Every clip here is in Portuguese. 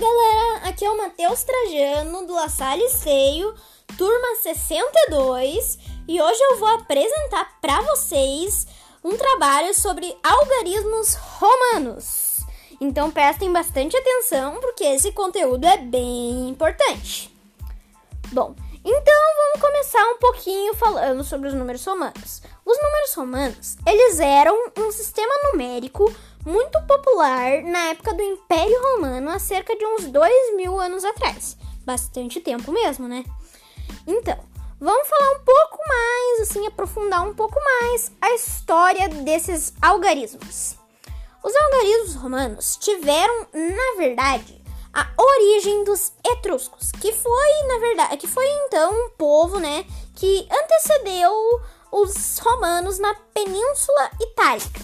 galera, aqui é o Matheus Trajano do La Salle Seio, turma 62, e hoje eu vou apresentar para vocês um trabalho sobre algarismos romanos. Então prestem bastante atenção porque esse conteúdo é bem importante. Bom, então vamos começar um pouquinho falando sobre os números romanos. Os números romanos, eles eram um sistema numérico muito popular na época do Império Romano, há cerca de uns dois mil anos atrás. Bastante tempo mesmo, né? Então, vamos falar um pouco mais, assim, aprofundar um pouco mais a história desses algarismos. Os algarismos romanos tiveram, na verdade, a origem dos etruscos, que foi, na verdade, que foi então um povo, né, que antecedeu os romanos na Península Itálica.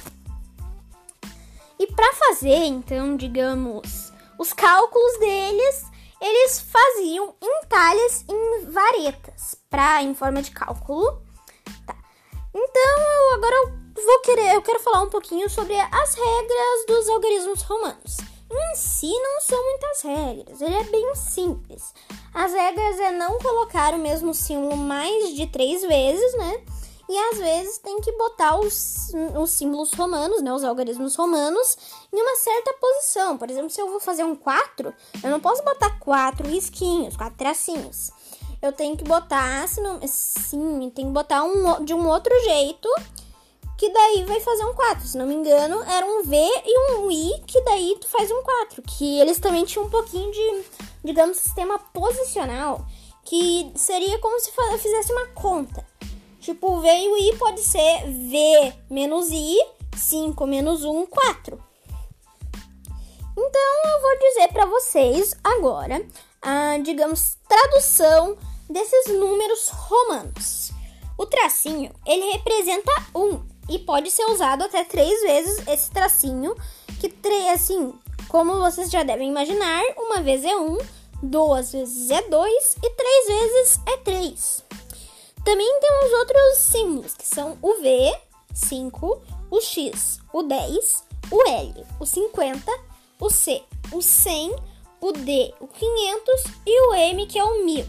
E para fazer, então, digamos, os cálculos deles, eles faziam em talhas em varetas, para em forma de cálculo. Tá. Então, eu, agora eu vou querer, eu quero falar um pouquinho sobre as regras dos algarismos romanos. Em si não são muitas regras, ele é bem simples. As regras é não colocar o mesmo símbolo mais de três vezes, né? e às vezes tem que botar os, os símbolos romanos, né, os algarismos romanos, em uma certa posição. Por exemplo, se eu vou fazer um 4, eu não posso botar quatro risquinhos, quatro tracinhos. Eu tenho que botar, se não, sim, tem que botar um, de um outro jeito, que daí vai fazer um 4. Se não me engano, era um V e um I, daí tu faz um 4. Que eles também tinham um pouquinho de, digamos, sistema posicional, que seria como se fizesse uma conta. Tipo, V e o I pode ser V menos I, 5 menos 1, 4. Então, eu vou dizer para vocês agora a, digamos, tradução desses números romanos. O tracinho, ele representa 1 e pode ser usado até três vezes esse tracinho, que, assim, como vocês já devem imaginar, uma vez é 1, duas vezes é 2 e três vezes é 3. Também temos outros símbolos, que são o V, 5, o X, o 10, o L, o 50, o C, o 100, o D, o 500 e o M, que é o 1000.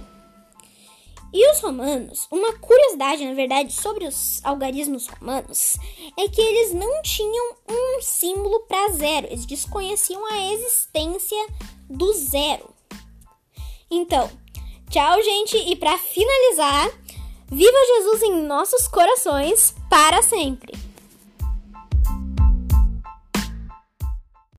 E os romanos, uma curiosidade, na verdade, sobre os algarismos romanos é que eles não tinham um símbolo para zero, eles desconheciam a existência do zero. Então, tchau, gente, e para finalizar, Viva Jesus em nossos corações para sempre!